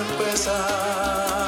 Empezar.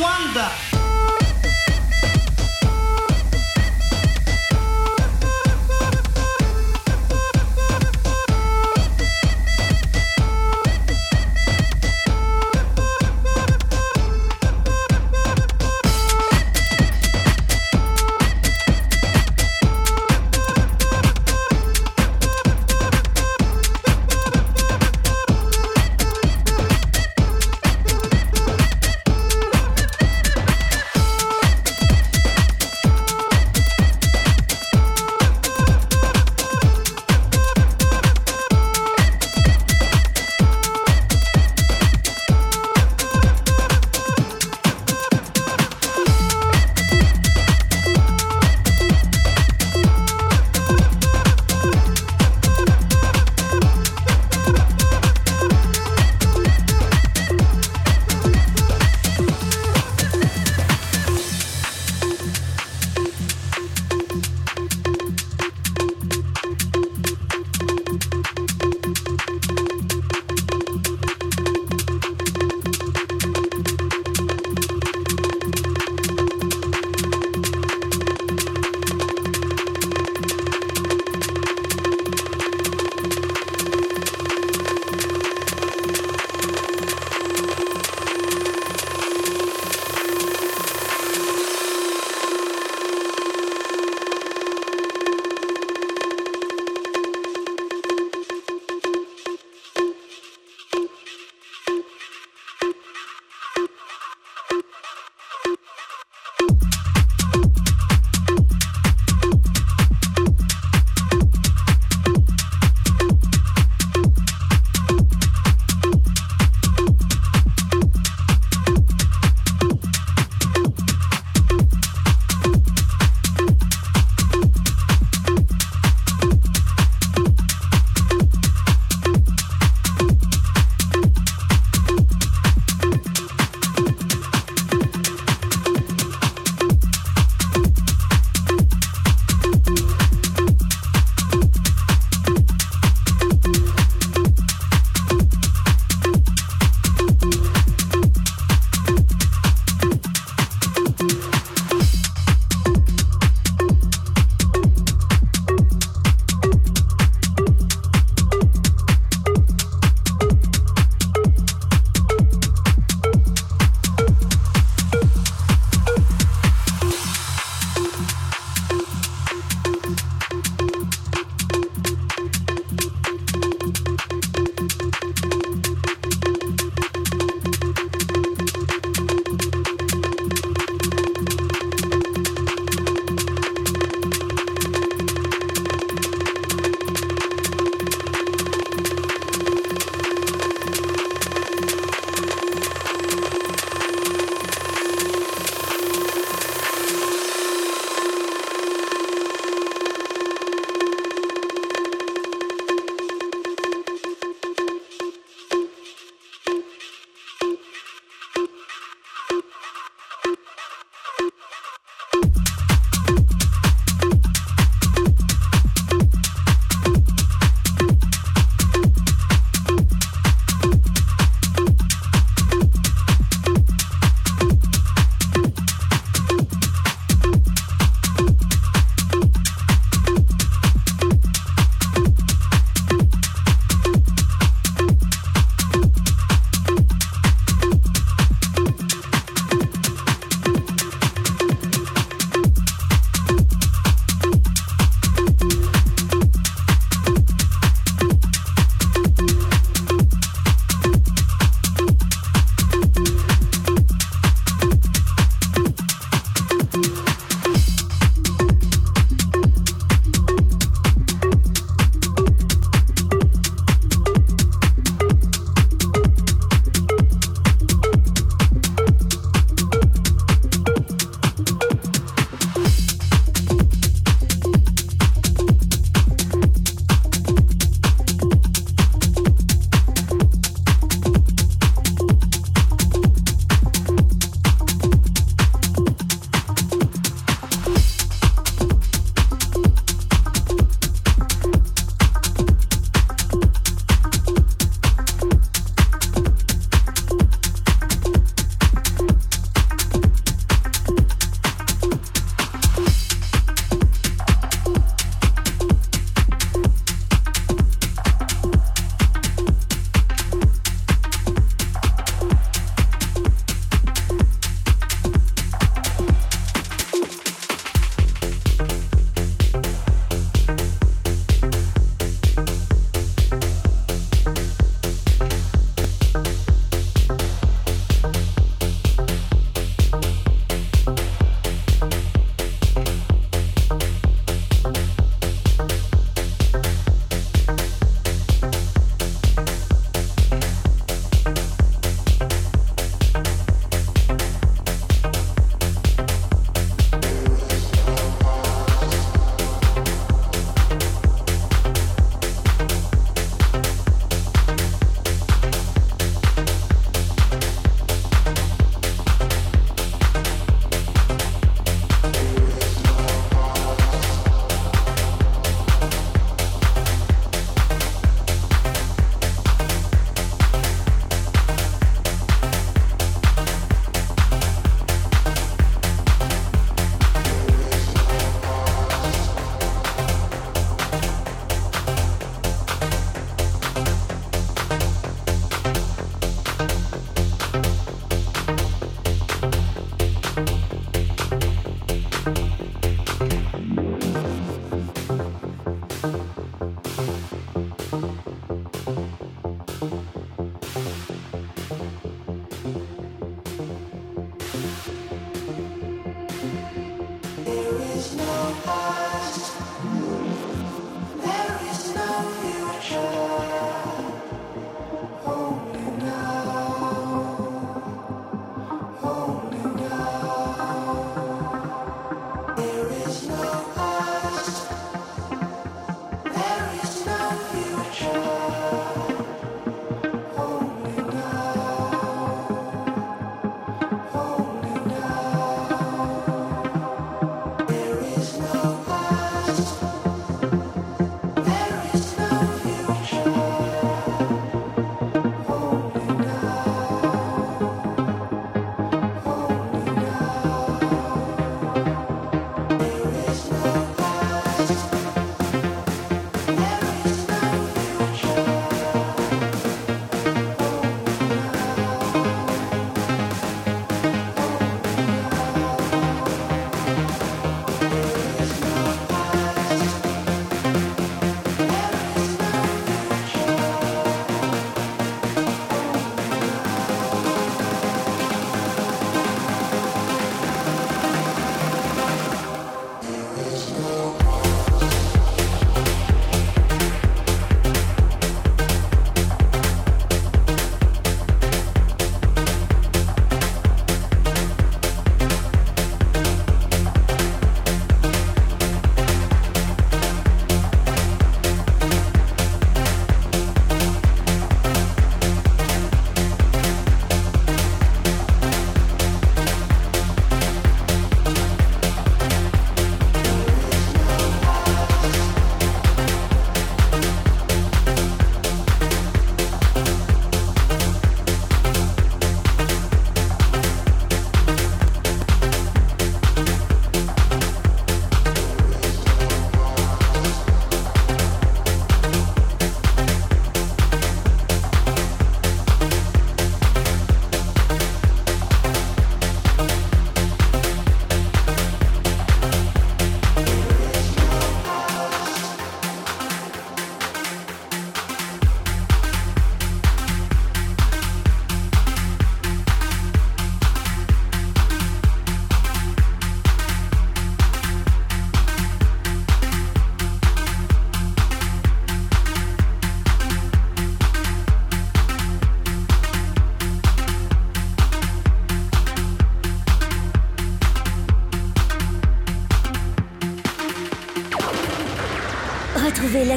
wonder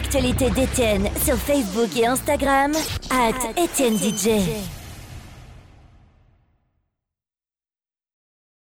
l'actualité d'Étienne sur Facebook et Instagram, at Étienne DJ.